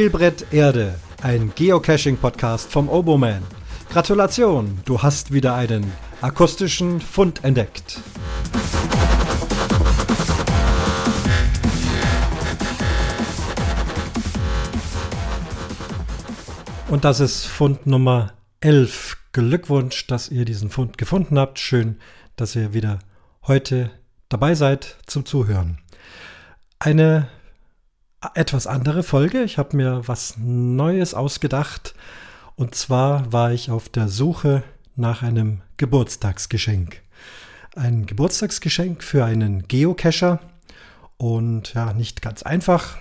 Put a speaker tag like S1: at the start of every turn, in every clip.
S1: Spielbrett Erde, ein Geocaching-Podcast vom Oboman. Gratulation, du hast wieder einen akustischen Fund entdeckt. Und das ist Fund Nummer 11. Glückwunsch, dass ihr diesen Fund gefunden habt. Schön, dass ihr wieder heute dabei seid zum Zuhören. Eine etwas andere Folge. Ich habe mir was Neues ausgedacht. Und zwar war ich auf der Suche nach einem Geburtstagsgeschenk. Ein Geburtstagsgeschenk für einen Geocacher. Und ja, nicht ganz einfach.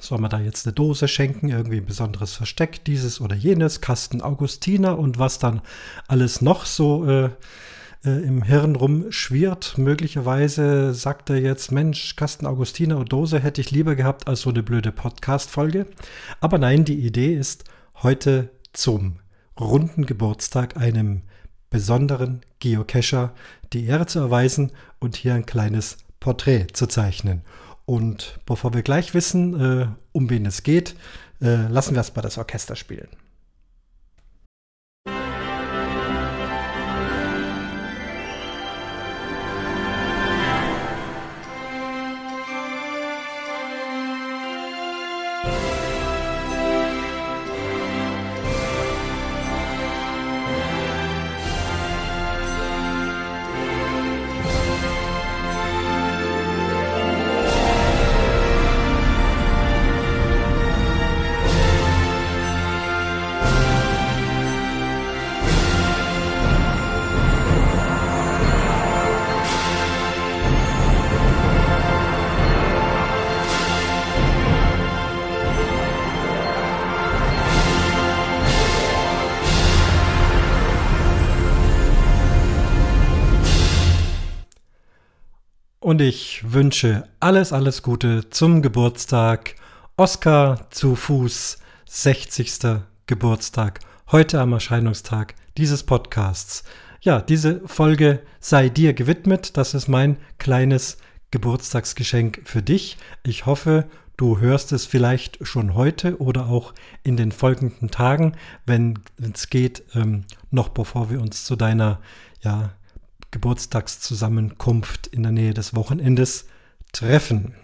S1: Soll man da jetzt eine Dose schenken, irgendwie ein besonderes Versteck, dieses oder jenes, Kasten Augustiner und was dann alles noch so äh, äh, im Hirn rumschwirrt. Möglicherweise sagt er jetzt, Mensch, Kasten Augustiner und Dose hätte ich lieber gehabt als so eine blöde Podcast-Folge. Aber nein, die Idee ist, heute zum runden Geburtstag einem besonderen Geocacher die Ehre zu erweisen und hier ein kleines Porträt zu zeichnen. Und bevor wir gleich wissen, äh, um wen es geht, äh, lassen wir erstmal das Orchester spielen. Und ich wünsche alles, alles Gute zum Geburtstag. Oskar zu Fuß, 60. Geburtstag, heute am Erscheinungstag dieses Podcasts. Ja, diese Folge sei dir gewidmet. Das ist mein kleines Geburtstagsgeschenk für dich. Ich hoffe, du hörst es vielleicht schon heute oder auch in den folgenden Tagen, wenn es geht, ähm, noch bevor wir uns zu deiner ja, Geburtstagszusammenkunft in der Nähe des Wochenendes treffen.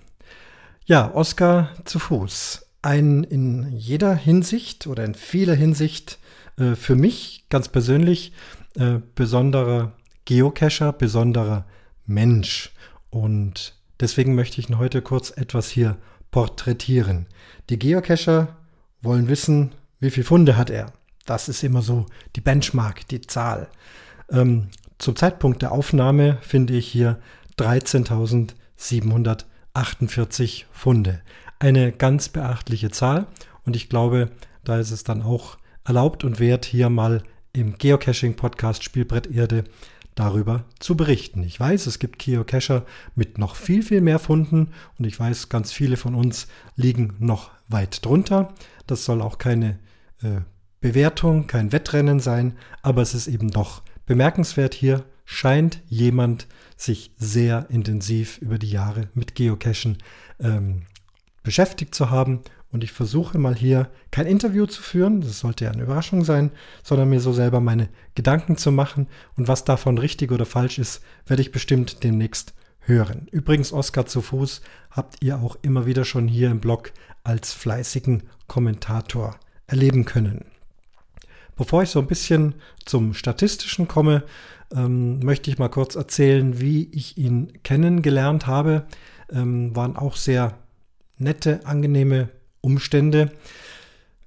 S1: Ja, Oskar zu Fuß. Ein in jeder Hinsicht oder in vieler Hinsicht äh, für mich ganz persönlich äh, besonderer Geocacher, besonderer Mensch. Und deswegen möchte ich ihn heute kurz etwas hier porträtieren. Die Geocacher wollen wissen, wie viele Funde hat er. Das ist immer so die Benchmark, die Zahl. Ähm, zum Zeitpunkt der Aufnahme finde ich hier 13.748 Funde. Eine ganz beachtliche Zahl und ich glaube, da ist es dann auch erlaubt und wert, hier mal im Geocaching-Podcast Spielbrett Erde darüber zu berichten. Ich weiß, es gibt Geocacher mit noch viel, viel mehr Funden und ich weiß, ganz viele von uns liegen noch weit drunter. Das soll auch keine äh, Bewertung, kein Wettrennen sein, aber es ist eben doch Bemerkenswert hier scheint jemand sich sehr intensiv über die Jahre mit Geocachen ähm, beschäftigt zu haben. Und ich versuche mal hier kein Interview zu führen, das sollte ja eine Überraschung sein, sondern mir so selber meine Gedanken zu machen. Und was davon richtig oder falsch ist, werde ich bestimmt demnächst hören. Übrigens, Oskar zu Fuß habt ihr auch immer wieder schon hier im Blog als fleißigen Kommentator erleben können. Bevor ich so ein bisschen zum Statistischen komme, ähm, möchte ich mal kurz erzählen, wie ich ihn kennengelernt habe. Ähm, waren auch sehr nette, angenehme Umstände.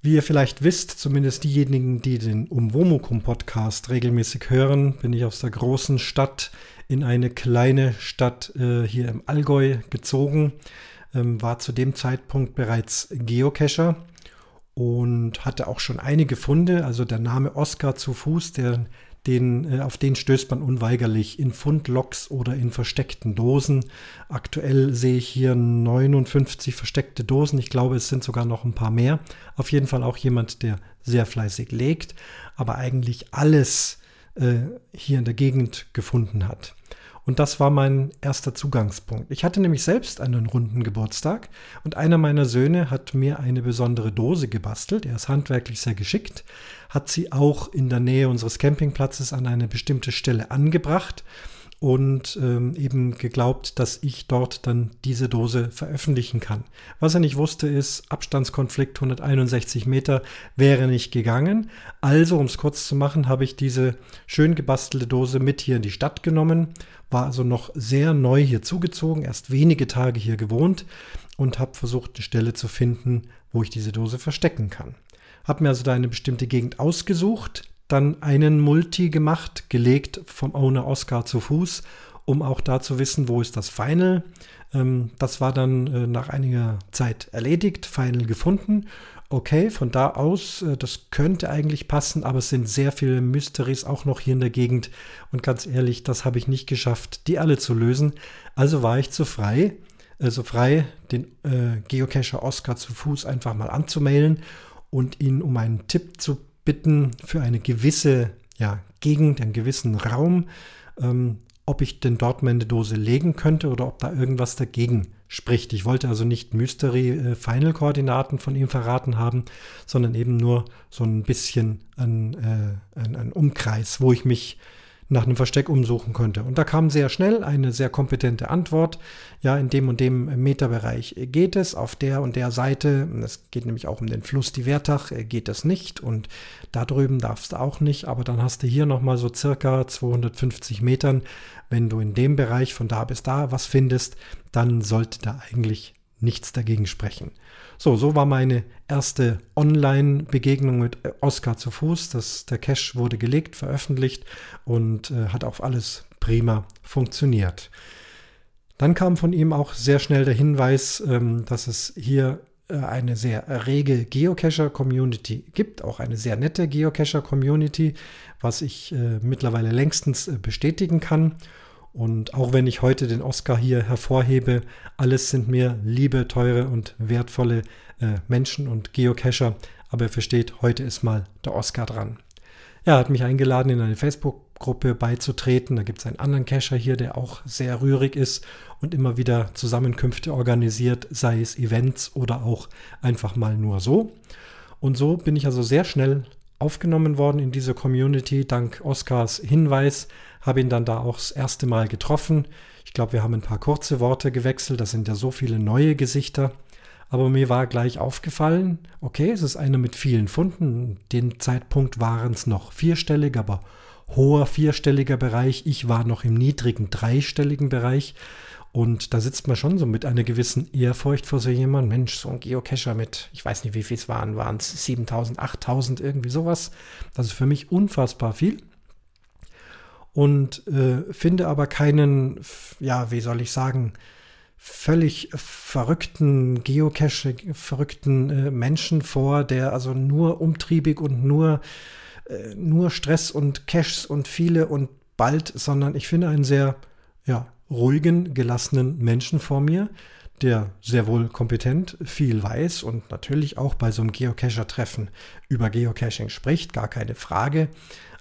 S1: Wie ihr vielleicht wisst, zumindest diejenigen, die den Umwomukum-Podcast regelmäßig hören, bin ich aus der großen Stadt in eine kleine Stadt äh, hier im Allgäu gezogen. Ähm, war zu dem Zeitpunkt bereits Geocacher und hatte auch schon einige Funde. Also der Name Oscar zu Fuß, der, den, äh, auf den stößt man unweigerlich in Fundloks oder in versteckten Dosen. Aktuell sehe ich hier 59 versteckte Dosen. Ich glaube, es sind sogar noch ein paar mehr. Auf jeden Fall auch jemand, der sehr fleißig legt, aber eigentlich alles äh, hier in der Gegend gefunden hat. Und das war mein erster Zugangspunkt. Ich hatte nämlich selbst einen runden Geburtstag und einer meiner Söhne hat mir eine besondere Dose gebastelt. Er ist handwerklich sehr geschickt, hat sie auch in der Nähe unseres Campingplatzes an eine bestimmte Stelle angebracht und ähm, eben geglaubt, dass ich dort dann diese Dose veröffentlichen kann. Was er nicht wusste, ist, Abstandskonflikt 161 Meter wäre nicht gegangen. Also, um es kurz zu machen, habe ich diese schön gebastelte Dose mit hier in die Stadt genommen, war also noch sehr neu hier zugezogen, erst wenige Tage hier gewohnt und habe versucht, eine Stelle zu finden, wo ich diese Dose verstecken kann. Habe mir also da eine bestimmte Gegend ausgesucht, dann einen Multi gemacht, gelegt vom Owner Oscar zu Fuß, um auch da zu wissen, wo ist das Final. Ähm, das war dann äh, nach einiger Zeit erledigt, Final gefunden. Okay, von da aus, äh, das könnte eigentlich passen, aber es sind sehr viele Mysteries auch noch hier in der Gegend. Und ganz ehrlich, das habe ich nicht geschafft, die alle zu lösen. Also war ich zu frei, also frei, den äh, Geocacher Oscar zu Fuß einfach mal anzumailen und ihn um einen Tipp zu bitten für eine gewisse ja, Gegend, einen gewissen Raum, ähm, ob ich denn dort meine Dose legen könnte oder ob da irgendwas dagegen spricht. Ich wollte also nicht Mystery-Final-Koordinaten äh, von ihm verraten haben, sondern eben nur so ein bisschen ein, äh, ein, ein Umkreis, wo ich mich nach einem Versteck umsuchen könnte. Und da kam sehr schnell eine sehr kompetente Antwort. Ja, in dem und dem Meterbereich geht es, auf der und der Seite, es geht nämlich auch um den Fluss die Wertach, geht es nicht und da drüben darfst du auch nicht, aber dann hast du hier nochmal so circa 250 Metern. Wenn du in dem Bereich von da bis da was findest, dann sollte da eigentlich nichts dagegen sprechen. So, so war meine erste Online-Begegnung mit äh, Oscar zu Fuß. Das, der Cache wurde gelegt, veröffentlicht und äh, hat auch alles prima funktioniert. Dann kam von ihm auch sehr schnell der Hinweis, ähm, dass es hier äh, eine sehr rege Geocacher-Community gibt, auch eine sehr nette Geocacher-Community, was ich äh, mittlerweile längstens äh, bestätigen kann. Und auch wenn ich heute den Oscar hier hervorhebe, alles sind mir liebe, teure und wertvolle äh, Menschen und Geocacher. Aber ihr versteht, heute ist mal der Oscar dran. Er hat mich eingeladen, in eine Facebook-Gruppe beizutreten. Da gibt es einen anderen Cacher hier, der auch sehr rührig ist und immer wieder Zusammenkünfte organisiert, sei es Events oder auch einfach mal nur so. Und so bin ich also sehr schnell aufgenommen worden in diese Community, dank Oscars Hinweis, habe ihn dann da auch das erste Mal getroffen. Ich glaube, wir haben ein paar kurze Worte gewechselt, das sind ja so viele neue Gesichter. Aber mir war gleich aufgefallen, okay, es ist einer mit vielen Funden. Den Zeitpunkt waren es noch vierstellig, aber hoher vierstelliger Bereich. Ich war noch im niedrigen dreistelligen Bereich. Und da sitzt man schon so mit einer gewissen Ehrfurcht vor so jemandem. Mensch, so ein Geocacher mit, ich weiß nicht, wie viel es waren, waren es 7000, 8000, irgendwie sowas. Das ist für mich unfassbar viel. Und äh, finde aber keinen, ja, wie soll ich sagen, völlig verrückten Geocache, verrückten äh, Menschen vor, der also nur umtriebig und nur, äh, nur Stress und Caches und viele und bald, sondern ich finde einen sehr, ja, ruhigen, gelassenen Menschen vor mir, der sehr wohl kompetent viel weiß und natürlich auch bei so einem Geocacher-Treffen über Geocaching spricht, gar keine Frage.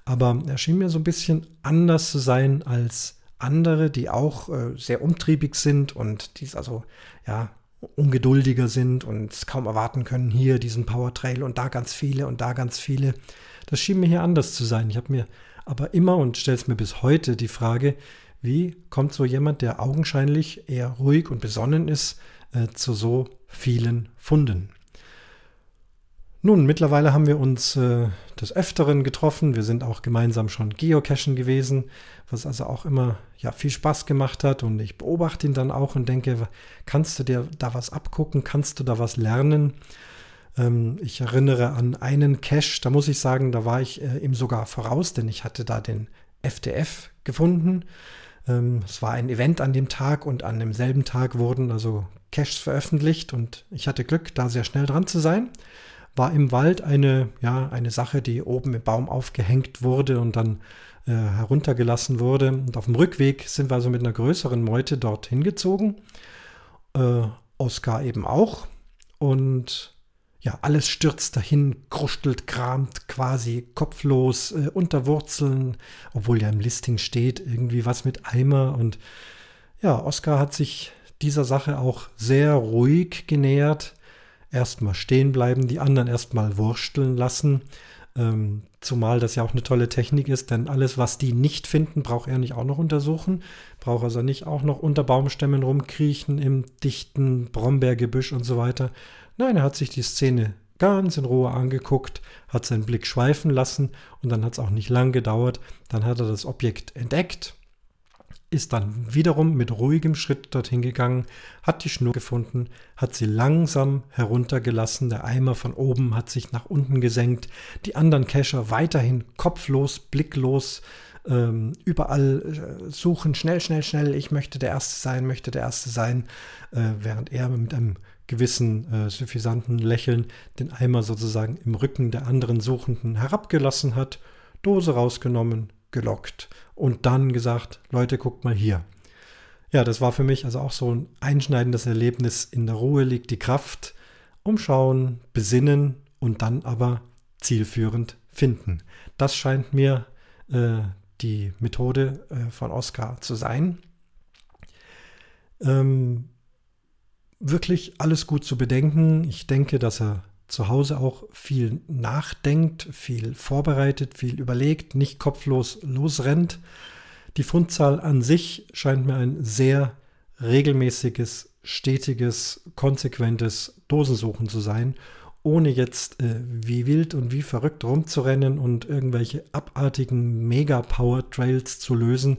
S1: Aber er schien mir so ein bisschen anders zu sein als andere, die auch äh, sehr umtriebig sind und dies also ja ungeduldiger sind und es kaum erwarten können, hier diesen Power Trail und da ganz viele und da ganz viele. Das schien mir hier anders zu sein. Ich habe mir aber immer und stelle es mir bis heute die Frage, wie kommt so jemand, der augenscheinlich eher ruhig und besonnen ist, äh, zu so vielen Funden? Nun, mittlerweile haben wir uns äh, des Öfteren getroffen. Wir sind auch gemeinsam schon geocachen gewesen, was also auch immer ja, viel Spaß gemacht hat. Und ich beobachte ihn dann auch und denke, kannst du dir da was abgucken? Kannst du da was lernen? Ähm, ich erinnere an einen Cache, da muss ich sagen, da war ich äh, ihm sogar voraus, denn ich hatte da den FDF gefunden. Ähm, es war ein Event an dem Tag und an demselben Tag wurden also Caches veröffentlicht und ich hatte Glück, da sehr schnell dran zu sein. War im Wald eine, ja, eine Sache, die oben im Baum aufgehängt wurde und dann äh, heruntergelassen wurde. Und auf dem Rückweg sind wir also mit einer größeren Meute dorthin gezogen. Äh, Oscar eben auch. Und ja, alles stürzt dahin, krustelt, kramt quasi kopflos äh, unter Wurzeln, obwohl ja im Listing steht, irgendwie was mit Eimer. Und ja, Oscar hat sich dieser Sache auch sehr ruhig genähert. Erstmal stehen bleiben, die anderen erstmal wursteln lassen. Ähm, zumal das ja auch eine tolle Technik ist, denn alles, was die nicht finden, braucht er nicht auch noch untersuchen. Braucht also nicht auch noch unter Baumstämmen rumkriechen im dichten Brombeergebüsch und so weiter. Nein, er hat sich die Szene ganz in Ruhe angeguckt, hat seinen Blick schweifen lassen und dann hat es auch nicht lang gedauert. Dann hat er das Objekt entdeckt, ist dann wiederum mit ruhigem Schritt dorthin gegangen, hat die Schnur gefunden, hat sie langsam heruntergelassen, der Eimer von oben hat sich nach unten gesenkt, die anderen Kescher weiterhin kopflos, blicklos, ähm, überall äh, suchen, schnell, schnell, schnell, ich möchte der Erste sein, möchte der Erste sein, äh, während er mit einem gewissen äh, suffisanten Lächeln den Eimer sozusagen im Rücken der anderen Suchenden herabgelassen hat, Dose rausgenommen, gelockt und dann gesagt, Leute, guckt mal hier. Ja, das war für mich also auch so ein einschneidendes Erlebnis. In der Ruhe liegt die Kraft. Umschauen, besinnen und dann aber zielführend finden. Das scheint mir äh, die Methode äh, von Oscar zu sein. Ähm, wirklich alles gut zu bedenken. Ich denke, dass er zu Hause auch viel nachdenkt, viel vorbereitet, viel überlegt, nicht kopflos losrennt. Die Fundzahl an sich scheint mir ein sehr regelmäßiges, stetiges, konsequentes Dosensuchen zu sein, ohne jetzt äh, wie wild und wie verrückt rumzurennen und irgendwelche abartigen Mega-Power-Trails zu lösen,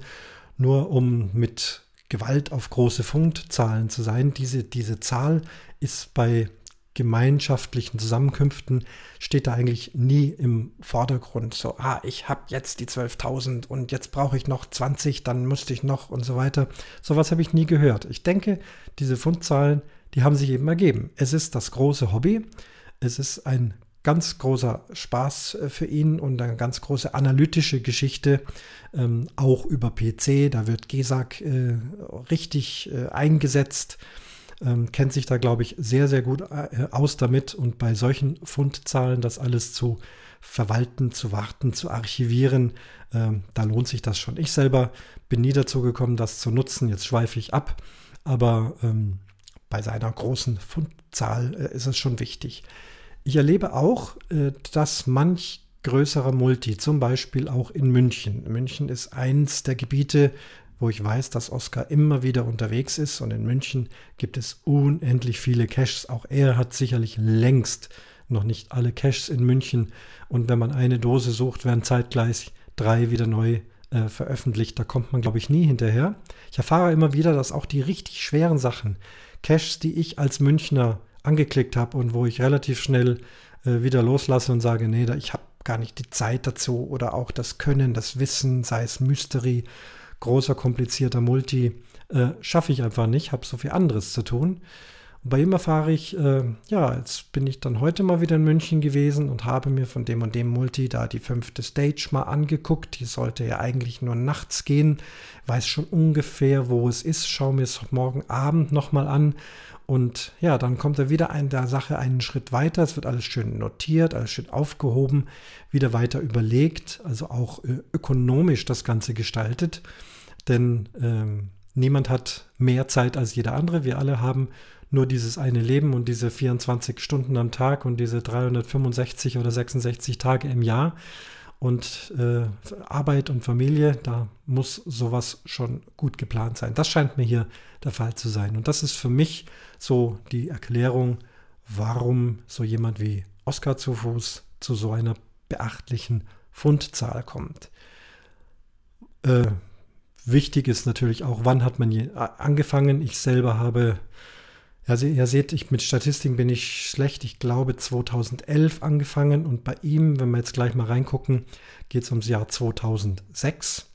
S1: nur um mit Gewalt auf große Fundzahlen zu sein. Diese, diese Zahl ist bei gemeinschaftlichen Zusammenkünften steht da eigentlich nie im Vordergrund. So, ah, ich habe jetzt die 12.000 und jetzt brauche ich noch 20, dann müsste ich noch und so weiter. Sowas habe ich nie gehört. Ich denke, diese Fundzahlen, die haben sich eben ergeben. Es ist das große Hobby. Es ist ein ganz großer Spaß äh, für ihn und eine ganz große analytische Geschichte, ähm, auch über PC. Da wird GESAG äh, richtig äh, eingesetzt ähm, kennt sich da, glaube ich, sehr, sehr gut äh, aus damit und bei solchen Fundzahlen das alles zu verwalten, zu warten, zu archivieren, ähm, da lohnt sich das schon. Ich selber bin nie dazu gekommen, das zu nutzen. Jetzt schweife ich ab, aber ähm, bei seiner großen Fundzahl äh, ist es schon wichtig. Ich erlebe auch, äh, dass manch größerer Multi, zum Beispiel auch in München. München ist eins der Gebiete, wo ich weiß, dass Oscar immer wieder unterwegs ist. Und in München gibt es unendlich viele Caches. Auch er hat sicherlich längst noch nicht alle Caches in München. Und wenn man eine Dose sucht, werden zeitgleich drei wieder neu äh, veröffentlicht. Da kommt man, glaube ich, nie hinterher. Ich erfahre immer wieder, dass auch die richtig schweren Sachen, Caches, die ich als Münchner angeklickt habe und wo ich relativ schnell äh, wieder loslasse und sage, nee, ich habe gar nicht die Zeit dazu oder auch das Können, das Wissen, sei es Mystery großer, komplizierter Multi äh, schaffe ich einfach nicht, habe so viel anderes zu tun. Und bei ihm erfahre ich, äh, ja, jetzt bin ich dann heute mal wieder in München gewesen und habe mir von dem und dem Multi da die fünfte Stage mal angeguckt. Die sollte ja eigentlich nur nachts gehen. Weiß schon ungefähr, wo es ist. Schaue mir es morgen Abend nochmal an. Und ja, dann kommt er wieder in der Sache einen Schritt weiter. Es wird alles schön notiert, alles schön aufgehoben, wieder weiter überlegt, also auch äh, ökonomisch das Ganze gestaltet. Denn ähm, niemand hat mehr Zeit als jeder andere. Wir alle haben nur dieses eine Leben und diese 24 Stunden am Tag und diese 365 oder 66 Tage im Jahr. Und äh, Arbeit und Familie, da muss sowas schon gut geplant sein. Das scheint mir hier der Fall zu sein. Und das ist für mich so die Erklärung, warum so jemand wie Oskar zu Fuß zu so einer beachtlichen Fundzahl kommt. Äh, Wichtig ist natürlich auch, wann hat man hier angefangen. Ich selber habe, also ihr seht, ich, mit Statistiken bin ich schlecht. Ich glaube 2011 angefangen und bei ihm, wenn wir jetzt gleich mal reingucken, geht es ums Jahr 2006.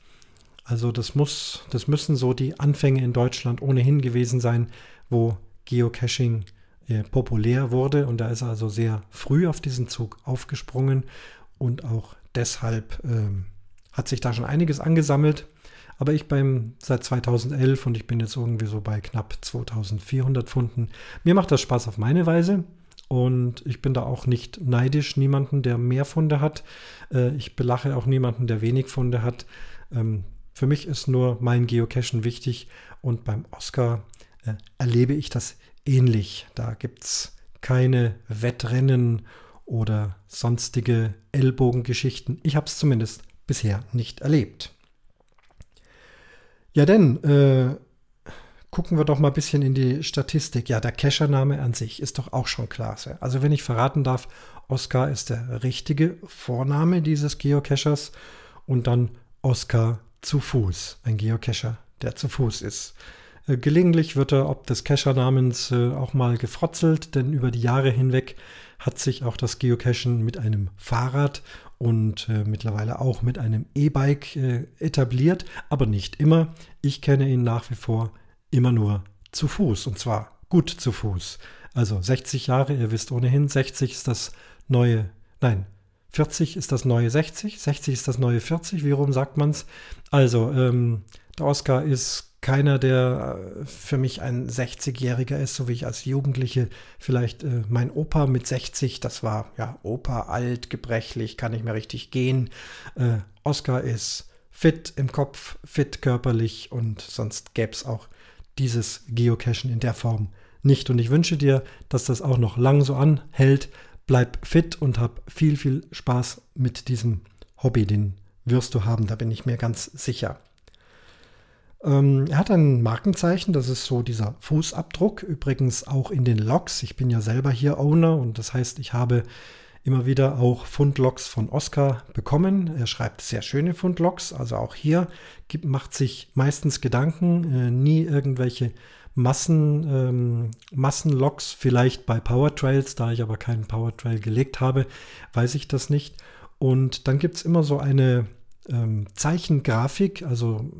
S1: Also das muss, das müssen so die Anfänge in Deutschland ohnehin gewesen sein, wo Geocaching äh, populär wurde und da ist er also sehr früh auf diesen Zug aufgesprungen und auch deshalb ähm, hat sich da schon einiges angesammelt. Aber ich beim seit 2011 und ich bin jetzt irgendwie so bei knapp 2400 Pfunden. Mir macht das Spaß auf meine Weise Und ich bin da auch nicht neidisch, niemanden, der mehr Funde hat. Äh, ich belache auch niemanden, der wenig Funde hat. Ähm, für mich ist nur mein Geocachen wichtig und beim Oscar äh, erlebe ich das ähnlich. Da gibt es keine Wettrennen oder sonstige Ellbogengeschichten. Ich habe es zumindest bisher nicht erlebt. Ja, denn äh, gucken wir doch mal ein bisschen in die Statistik. Ja, der Cachername an sich ist doch auch schon klasse. Also wenn ich verraten darf, Oscar ist der richtige Vorname dieses Geocachers und dann Oscar zu Fuß, ein Geocacher, der zu Fuß ist. Äh, gelegentlich wird er ob des Cachernamens äh, auch mal gefrotzelt, denn über die Jahre hinweg hat sich auch das Geocachen mit einem Fahrrad und äh, mittlerweile auch mit einem E-Bike äh, etabliert, aber nicht immer. Ich kenne ihn nach wie vor immer nur zu Fuß und zwar gut zu Fuß. Also 60 Jahre, ihr wisst ohnehin, 60 ist das neue, nein, 40 ist das neue 60, 60 ist das neue 40, wie rum sagt man es? Also, ähm, der Oscar ist keiner, der äh, für mich ein 60-Jähriger ist, so wie ich als Jugendliche vielleicht äh, mein Opa mit 60, das war ja Opa alt, gebrechlich, kann nicht mehr richtig gehen. Äh, Oscar ist fit im Kopf, fit körperlich und sonst gäbe es auch dieses Geocachen in der Form nicht. Und ich wünsche dir, dass das auch noch lang so anhält. Bleib fit und hab viel, viel Spaß mit diesem Hobby. Den wirst du haben, da bin ich mir ganz sicher. Ähm, er hat ein Markenzeichen, das ist so dieser Fußabdruck, übrigens auch in den Logs. Ich bin ja selber hier Owner und das heißt, ich habe immer wieder auch Fundlogs von Oscar bekommen. Er schreibt sehr schöne Fundlogs, also auch hier gibt, macht sich meistens Gedanken, äh, nie irgendwelche Massen, ähm, Massenlogs, vielleicht bei Powertrails, da ich aber keinen Powertrail gelegt habe, weiß ich das nicht. Und dann gibt es immer so eine ähm, Zeichengrafik, also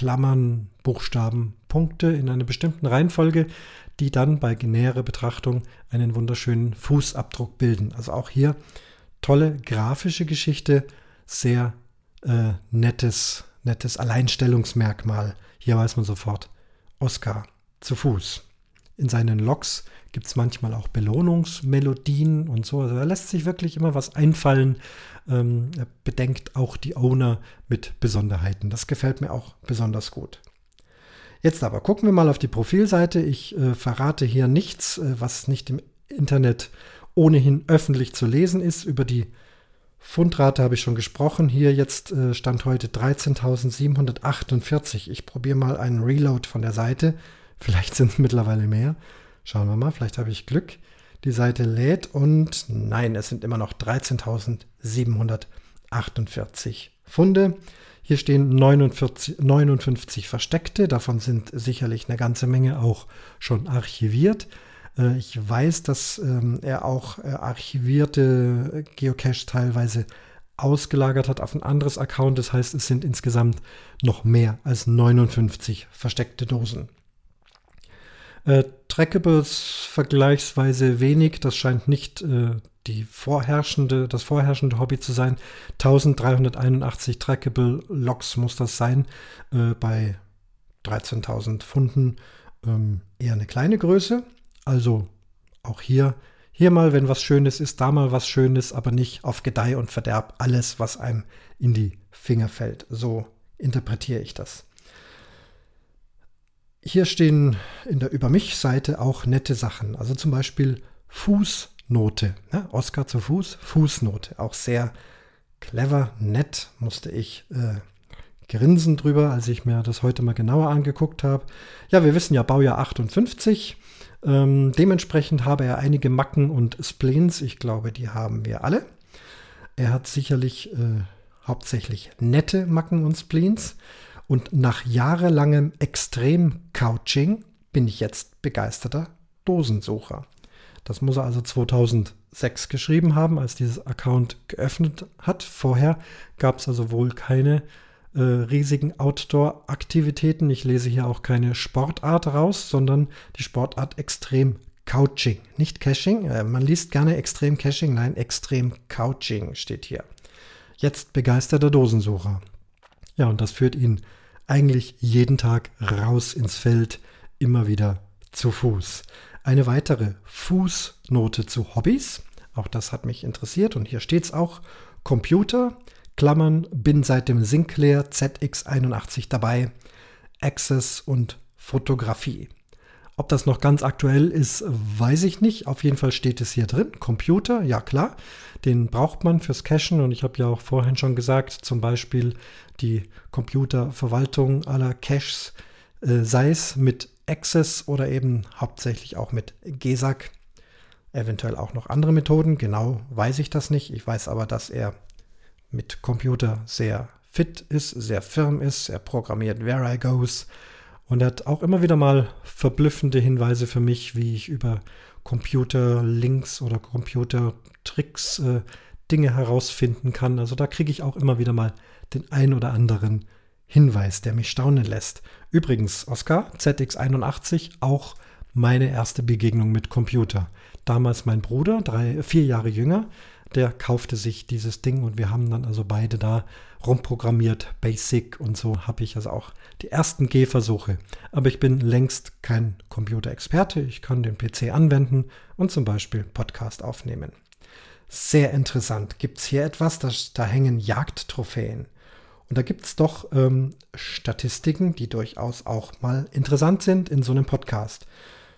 S1: Klammern, Buchstaben, Punkte in einer bestimmten Reihenfolge, die dann bei näherer Betrachtung einen wunderschönen Fußabdruck bilden. Also auch hier tolle grafische Geschichte, sehr äh, nettes, nettes Alleinstellungsmerkmal. Hier weiß man sofort, Oscar zu Fuß. In seinen Logs gibt es manchmal auch Belohnungsmelodien und so. Also da lässt sich wirklich immer was einfallen. Ähm, bedenkt auch die Owner mit Besonderheiten. Das gefällt mir auch besonders gut. Jetzt aber gucken wir mal auf die Profilseite. Ich äh, verrate hier nichts, äh, was nicht im Internet ohnehin öffentlich zu lesen ist. Über die Fundrate habe ich schon gesprochen. Hier jetzt äh, stand heute 13.748. Ich probiere mal einen Reload von der Seite. Vielleicht sind es mittlerweile mehr. Schauen wir mal, vielleicht habe ich Glück. Die Seite lädt und nein, es sind immer noch 13.748 Funde. Hier stehen 49, 59 versteckte, davon sind sicherlich eine ganze Menge auch schon archiviert. Äh, ich weiß, dass ähm, er auch äh, archivierte Geocache teilweise ausgelagert hat auf ein anderes Account. Das heißt, es sind insgesamt noch mehr als 59 versteckte Dosen. Äh, Trackables vergleichsweise wenig. Das scheint nicht äh, die vorherrschende, das vorherrschende Hobby zu sein. 1381 Trackable Logs muss das sein. Äh, bei 13.000 Funden ähm, eher eine kleine Größe. Also auch hier, hier mal, wenn was Schönes ist, da mal was Schönes, aber nicht auf Gedeih und Verderb alles, was einem in die Finger fällt. So interpretiere ich das. Hier stehen in der Über mich-Seite auch nette Sachen. Also zum Beispiel Fußnote. Ja, Oscar zu Fuß, Fußnote. Auch sehr clever, nett, musste ich äh, grinsen drüber, als ich mir das heute mal genauer angeguckt habe. Ja, wir wissen ja Baujahr 58. Ähm, dementsprechend habe er einige Macken und Spleens. Ich glaube, die haben wir alle. Er hat sicherlich äh, hauptsächlich nette Macken und Spleens. Und nach jahrelangem Extrem-Couching bin ich jetzt begeisterter Dosensucher. Das muss er also 2006 geschrieben haben, als dieses Account geöffnet hat. Vorher gab es also wohl keine äh, riesigen Outdoor-Aktivitäten. Ich lese hier auch keine Sportart raus, sondern die Sportart Extrem Couching. Nicht Caching. Äh, man liest gerne Extrem Caching. Nein, Extrem Couching steht hier. Jetzt begeisterter Dosensucher. Ja, und das führt ihn eigentlich jeden Tag raus ins Feld, immer wieder zu Fuß. eine weitere Fußnote zu Hobbys. Auch das hat mich interessiert und hier steht es auch. Computer, Klammern, bin seit dem Sinclair ZX81 dabei. Access und Fotografie. Ob das noch ganz aktuell ist, weiß ich nicht. Auf jeden Fall steht es hier drin. Computer, ja klar, den braucht man fürs Cachen und ich habe ja auch vorhin schon gesagt, zum Beispiel die Computerverwaltung aller Caches, äh, sei es mit Access oder eben hauptsächlich auch mit GESAC. Eventuell auch noch andere Methoden, genau weiß ich das nicht. Ich weiß aber, dass er mit Computer sehr fit ist, sehr firm ist. Er programmiert Where I Goes und er hat auch immer wieder mal verblüffende Hinweise für mich, wie ich über Computerlinks oder Computertricks äh, Dinge herausfinden kann. Also da kriege ich auch immer wieder mal den ein oder anderen Hinweis, der mich staunen lässt. Übrigens, Oscar, ZX81, auch meine erste Begegnung mit Computer. Damals mein Bruder, drei, vier Jahre jünger, der kaufte sich dieses Ding und wir haben dann also beide da rumprogrammiert, Basic und so habe ich also auch die ersten Gehversuche. Aber ich bin längst kein Computerexperte. Ich kann den PC anwenden und zum Beispiel Podcast aufnehmen. Sehr interessant. Gibt es hier etwas? Das, da hängen Jagdtrophäen. Und da gibt es doch ähm, Statistiken, die durchaus auch mal interessant sind in so einem Podcast.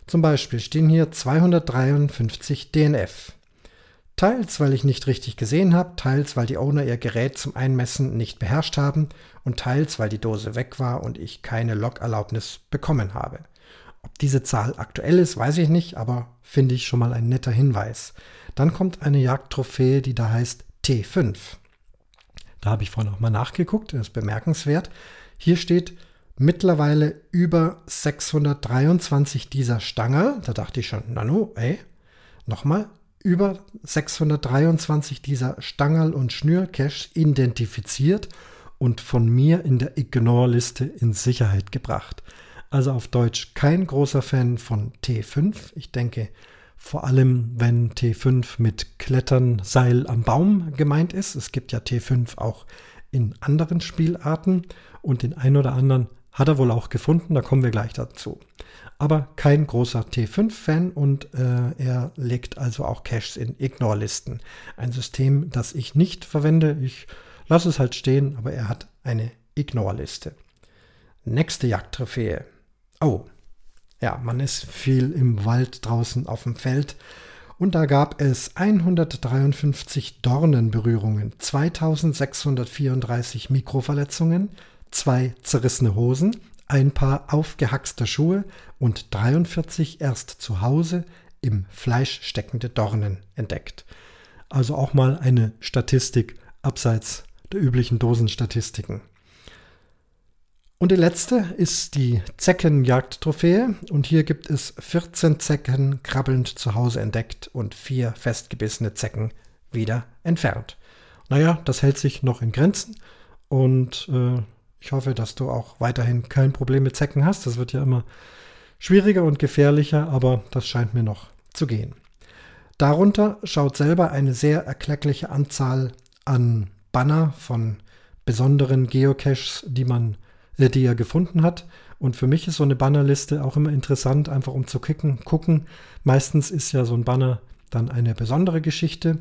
S1: Zum Beispiel stehen hier 253 DNF. Teils, weil ich nicht richtig gesehen habe, teils, weil die Owner ihr Gerät zum Einmessen nicht beherrscht haben und teils, weil die Dose weg war und ich keine Log-Erlaubnis bekommen habe. Ob diese Zahl aktuell ist, weiß ich nicht, aber finde ich schon mal ein netter Hinweis. Dann kommt eine Jagdtrophäe, die da heißt T5. Da habe ich vorhin auch mal nachgeguckt, das ist bemerkenswert. Hier steht mittlerweile über 623 dieser Stange. Da dachte ich schon, nano, ey, nochmal, über 623 dieser Stangerl- und Schnürcaches identifiziert und von mir in der Ignore-Liste in Sicherheit gebracht. Also auf Deutsch kein großer Fan von T5. Ich denke, vor allem wenn T5 mit Klettern, Seil am Baum gemeint ist. Es gibt ja T5 auch in anderen Spielarten und den einen oder anderen hat er wohl auch gefunden, da kommen wir gleich dazu aber kein großer T5-Fan und äh, er legt also auch Caches in Ignore-Listen. Ein System, das ich nicht verwende. Ich lasse es halt stehen, aber er hat eine Ignore-Liste. Nächste Jagdtrophäe. Oh, ja, man ist viel im Wald draußen auf dem Feld. Und da gab es 153 Dornenberührungen, 2634 Mikroverletzungen, zwei zerrissene Hosen, ein paar aufgehaxter Schuhe und 43 erst zu Hause im Fleisch steckende Dornen entdeckt. Also auch mal eine Statistik abseits der üblichen Dosenstatistiken. Und die letzte ist die Zeckenjagdtrophäe und hier gibt es 14 Zecken krabbelnd zu Hause entdeckt und vier festgebissene Zecken wieder entfernt. Naja, das hält sich noch in Grenzen und äh, ich hoffe, dass du auch weiterhin kein Problem mit Zecken hast. Das wird ja immer schwieriger und gefährlicher, aber das scheint mir noch zu gehen. Darunter schaut selber eine sehr erkleckliche Anzahl an Banner von besonderen Geocaches, die man, äh, die er gefunden hat. Und für mich ist so eine Bannerliste auch immer interessant, einfach um zu kicken, gucken. Meistens ist ja so ein Banner dann eine besondere Geschichte.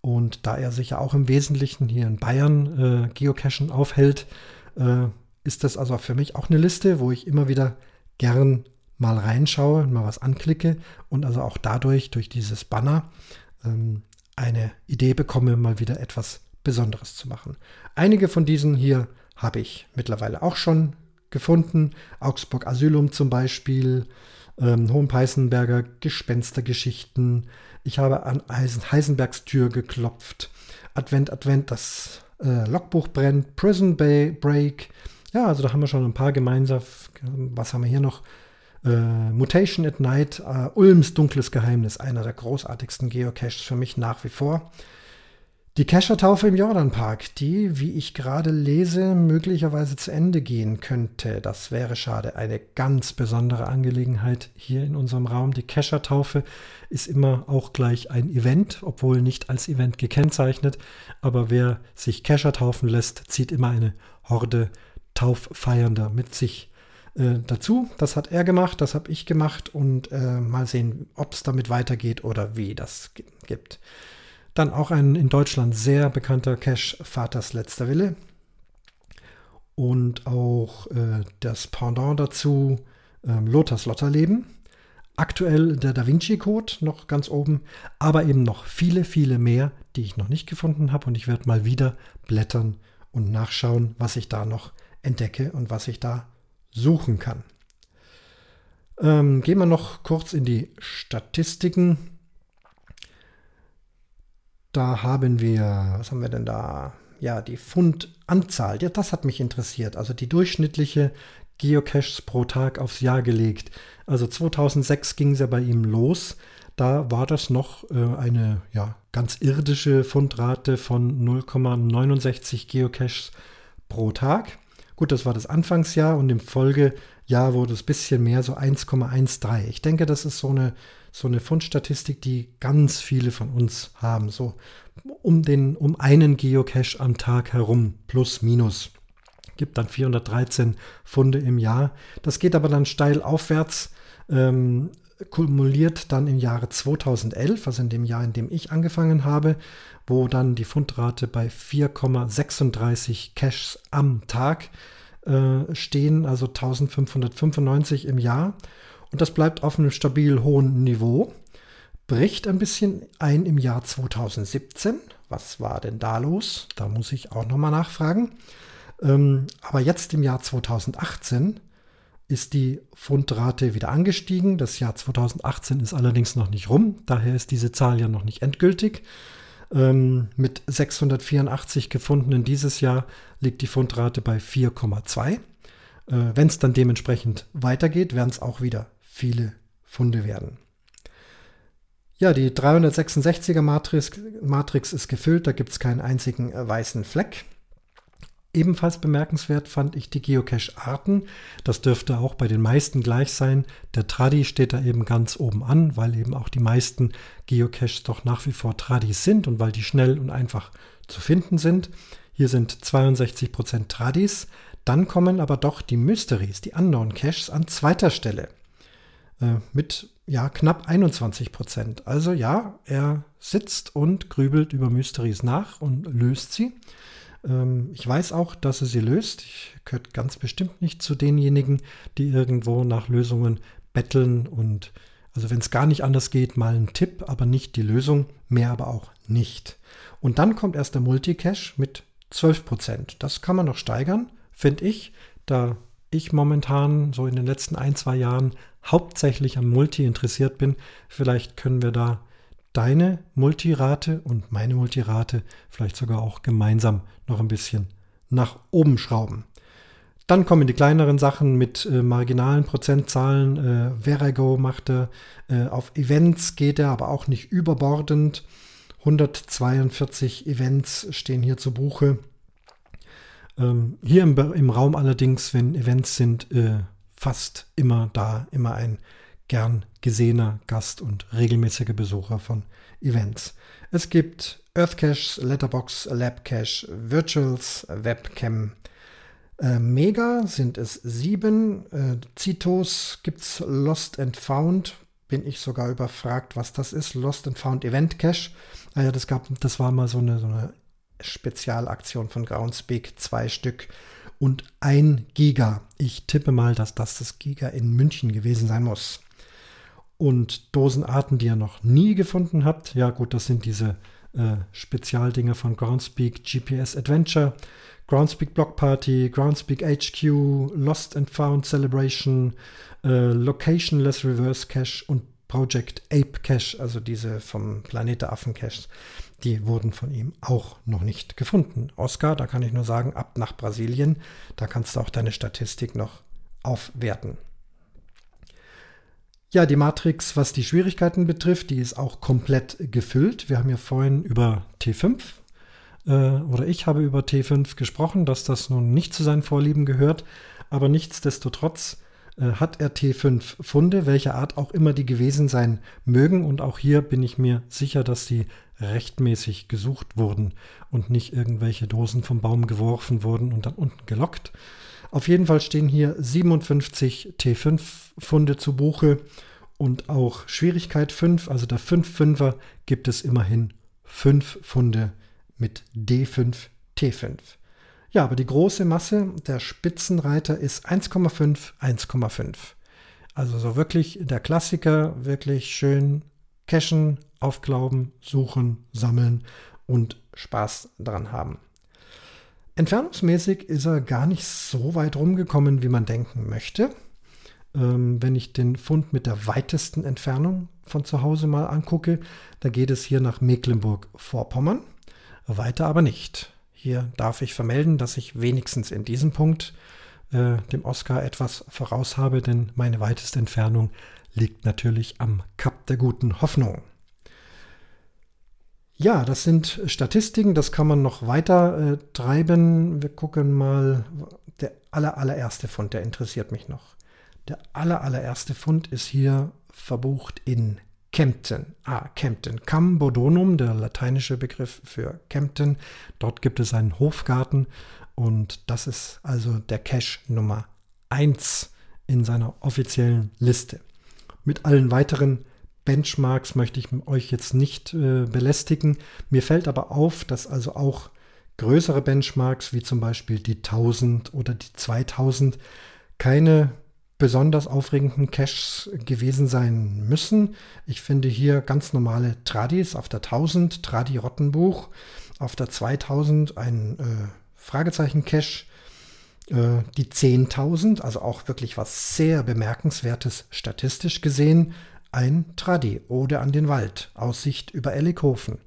S1: Und da er sich ja auch im Wesentlichen hier in Bayern äh, Geocachen aufhält, äh, ist das also für mich auch eine Liste, wo ich immer wieder gern mal reinschaue, mal was anklicke und also auch dadurch, durch dieses Banner, ähm, eine Idee bekomme, mal wieder etwas Besonderes zu machen. Einige von diesen hier habe ich mittlerweile auch schon gefunden. Augsburg Asylum zum Beispiel, ähm, Hohenpeißenberger Gespenstergeschichten. Ich habe an Heisenbergs Tür geklopft. Advent, Advent, das äh, Logbuch brennt, Prison Break. Ja, also da haben wir schon ein paar gemeinsam. Was haben wir hier noch? Äh, Mutation at Night, äh, Ulms dunkles Geheimnis, einer der großartigsten Geocaches für mich nach wie vor. Die Keschertaufe im Jordanpark, die, wie ich gerade lese, möglicherweise zu Ende gehen könnte. Das wäre schade. Eine ganz besondere Angelegenheit hier in unserem Raum. Die Keschertaufe ist immer auch gleich ein Event, obwohl nicht als Event gekennzeichnet. Aber wer sich Kescher taufen lässt, zieht immer eine Horde Tauffeiernder mit sich äh, dazu. Das hat er gemacht, das habe ich gemacht und äh, mal sehen, ob es damit weitergeht oder wie das gibt. Dann auch ein in Deutschland sehr bekannter Cache, Vaters letzter Wille. Und auch äh, das Pendant dazu, ähm, Lothars Lotterleben. Aktuell der Da Vinci Code noch ganz oben, aber eben noch viele, viele mehr, die ich noch nicht gefunden habe. Und ich werde mal wieder blättern und nachschauen, was ich da noch entdecke und was ich da suchen kann. Ähm, gehen wir noch kurz in die Statistiken. Da haben wir, was haben wir denn da? Ja, die Fundanzahl. Ja, das hat mich interessiert. Also die durchschnittliche Geocaches pro Tag aufs Jahr gelegt. Also 2006 ging es ja bei ihm los. Da war das noch äh, eine ja, ganz irdische Fundrate von 0,69 Geocaches pro Tag. Gut, das war das Anfangsjahr und im Folgejahr wurde es ein bisschen mehr, so 1,13. Ich denke, das ist so eine, so eine Fundstatistik, die ganz viele von uns haben. So um, den, um einen Geocache am Tag herum, plus minus. Gibt dann 413 Funde im Jahr. Das geht aber dann steil aufwärts. Ähm, kumuliert dann im Jahre 2011, also in dem Jahr, in dem ich angefangen habe, wo dann die Fundrate bei 4,36 Caches am Tag äh, stehen, also 1595 im Jahr. Und das bleibt auf einem stabil hohen Niveau. Bricht ein bisschen ein im Jahr 2017. Was war denn da los? Da muss ich auch nochmal nachfragen. Ähm, aber jetzt im Jahr 2018 ist die Fundrate wieder angestiegen. Das Jahr 2018 ist allerdings noch nicht rum, daher ist diese Zahl ja noch nicht endgültig. Ähm, mit 684 gefundenen dieses Jahr liegt die Fundrate bei 4,2. Äh, Wenn es dann dementsprechend weitergeht, werden es auch wieder viele Funde werden. Ja, die 366er Matrix, Matrix ist gefüllt, da gibt es keinen einzigen äh, weißen Fleck. Ebenfalls bemerkenswert fand ich die Geocache-Arten. Das dürfte auch bei den meisten gleich sein. Der Tradi steht da eben ganz oben an, weil eben auch die meisten Geocaches doch nach wie vor Tradis sind und weil die schnell und einfach zu finden sind. Hier sind 62% Tradis. Dann kommen aber doch die Mysteries, die Unknown Caches an zweiter Stelle. Äh, mit ja, knapp 21% Also ja, er sitzt und grübelt über Mysteries nach und löst sie. Ähm, ich weiß auch, dass er sie löst. Ich gehöre ganz bestimmt nicht zu denjenigen, die irgendwo nach Lösungen betteln und also wenn es gar nicht anders geht, mal einen Tipp, aber nicht die Lösung, mehr aber auch nicht. Und dann kommt erst der Multicache mit 12%. Das kann man noch steigern, finde ich, da ich momentan so in den letzten ein, zwei Jahren hauptsächlich am Multi interessiert bin. Vielleicht können wir da deine Multirate und meine Multirate vielleicht sogar auch gemeinsam noch ein bisschen nach oben schrauben. Dann kommen die kleineren Sachen mit äh, marginalen Prozentzahlen. Äh, Verago macht er, äh, auf Events geht er, aber auch nicht überbordend. 142 Events stehen hier zu Buche. Ähm, hier im, im, Raum allerdings, wenn Events sind, äh, fast immer da, immer ein gern gesehener Gast und regelmäßiger Besucher von Events. Es gibt Earthcache, Letterbox, Labcache, Virtuals, Webcam. Äh, Mega sind es sieben. Äh, Citos gibt es Lost and Found. Bin ich sogar überfragt, was das ist. Lost and Found Event Cache. Naja, das, gab, das war mal so eine, so eine Spezialaktion von Groundspeak. Zwei Stück und ein Giga. Ich tippe mal, dass das das Giga in München gewesen sein muss und Dosenarten, die ihr noch nie gefunden habt. Ja gut, das sind diese äh, Spezialdinge von Groundspeak GPS Adventure, Groundspeak Block Party, Groundspeak HQ, Lost and Found Celebration, äh, Locationless Reverse Cache und Project Ape Cache, also diese vom Planet der Affen Cache, die wurden von ihm auch noch nicht gefunden. Oscar, da kann ich nur sagen, ab nach Brasilien, da kannst du auch deine Statistik noch aufwerten. Ja, die Matrix, was die Schwierigkeiten betrifft, die ist auch komplett gefüllt. Wir haben ja vorhin über T5 äh, oder ich habe über T5 gesprochen, dass das nun nicht zu seinen Vorlieben gehört, aber nichtsdestotrotz äh, hat er T5 Funde, welcher Art auch immer die gewesen sein mögen. Und auch hier bin ich mir sicher, dass sie rechtmäßig gesucht wurden und nicht irgendwelche Dosen vom Baum geworfen wurden und dann unten gelockt. Auf jeden Fall stehen hier 57 T5 Funde zu Buche und auch Schwierigkeit 5, also der 5-5er gibt es immerhin 5 Funde mit D5, T5. Ja, aber die große Masse der Spitzenreiter ist 1,5, 1,5. Also so wirklich der Klassiker, wirklich schön cashen, aufglauben, suchen, sammeln und Spaß dran haben. Entfernungsmäßig ist er gar nicht so weit rumgekommen, wie man denken möchte. Ähm, wenn ich den Fund mit der weitesten Entfernung von zu Hause mal angucke, da geht es hier nach Mecklenburg-Vorpommern. Weiter aber nicht. Hier darf ich vermelden, dass ich wenigstens in diesem Punkt äh, dem Oscar etwas voraus habe, denn meine weiteste Entfernung liegt natürlich am Kap der guten Hoffnung. Ja, das sind Statistiken, das kann man noch weiter äh, treiben. Wir gucken mal, der aller, allererste Fund, der interessiert mich noch. Der aller, allererste Fund ist hier verbucht in Kempten. Ah, Kempten. Cambodonum, der lateinische Begriff für Kempten. Dort gibt es einen Hofgarten und das ist also der Cache Nummer 1 in seiner offiziellen Liste. Mit allen weiteren Benchmarks möchte ich euch jetzt nicht äh, belästigen. Mir fällt aber auf, dass also auch größere Benchmarks wie zum Beispiel die 1000 oder die 2000 keine besonders aufregenden Caches gewesen sein müssen. Ich finde hier ganz normale Tradis auf der 1000, Tradi Rottenbuch, auf der 2000 ein äh, Fragezeichen Cache, äh, die 10.000, also auch wirklich was sehr bemerkenswertes statistisch gesehen, ein Tradi, Ode an den Wald, Aussicht über Ellikhofen.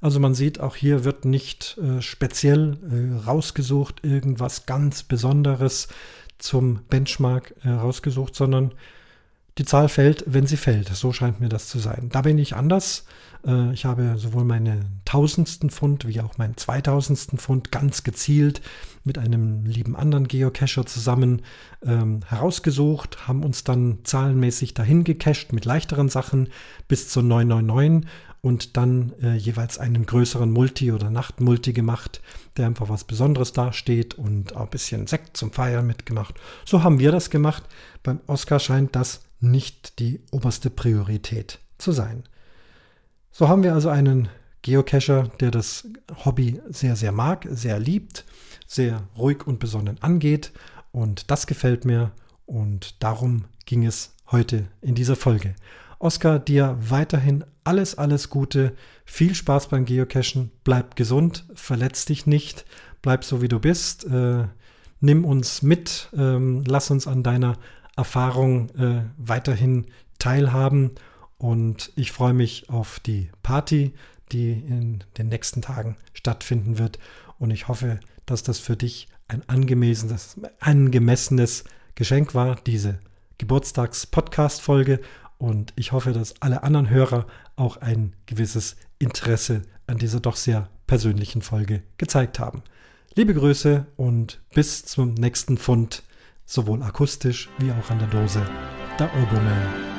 S1: Also man sieht, auch hier wird nicht äh, speziell äh, rausgesucht, irgendwas ganz Besonderes zum Benchmark äh, rausgesucht, sondern die Zahl fällt, wenn sie fällt. So scheint mir das zu sein. Da bin ich anders. Äh, ich habe sowohl meinen tausendsten Pfund wie auch meinen zweitausendsten Pfund ganz gezielt mit einem lieben anderen Geocacher zusammen ähm, herausgesucht, haben uns dann zahlenmäßig dahin gecached mit leichteren Sachen bis zur 999 und dann äh, jeweils einen größeren Multi oder Nachtmulti gemacht, der einfach was Besonderes dasteht und auch ein bisschen Sekt zum Feiern mitgemacht. So haben wir das gemacht. Beim Oscar scheint das nicht die oberste Priorität zu sein. So haben wir also einen Geocacher, der das Hobby sehr, sehr mag, sehr liebt, sehr ruhig und besonnen angeht. Und das gefällt mir. Und darum ging es heute in dieser Folge. Oscar, dir weiterhin alles, alles Gute. Viel Spaß beim Geocachen. Bleib gesund, verletz dich nicht. Bleib so, wie du bist. Äh, nimm uns mit. Ähm, lass uns an deiner Erfahrung äh, weiterhin teilhaben. Und ich freue mich auf die Party, die in den nächsten Tagen stattfinden wird. Und ich hoffe, dass das für dich ein angemessenes, angemessenes Geschenk war, diese Geburtstags-Podcast-Folge. Und ich hoffe, dass alle anderen Hörer auch ein gewisses Interesse an dieser doch sehr persönlichen Folge gezeigt haben. Liebe Grüße und bis zum nächsten Fund, sowohl akustisch wie auch an der Dose. Der Urboman.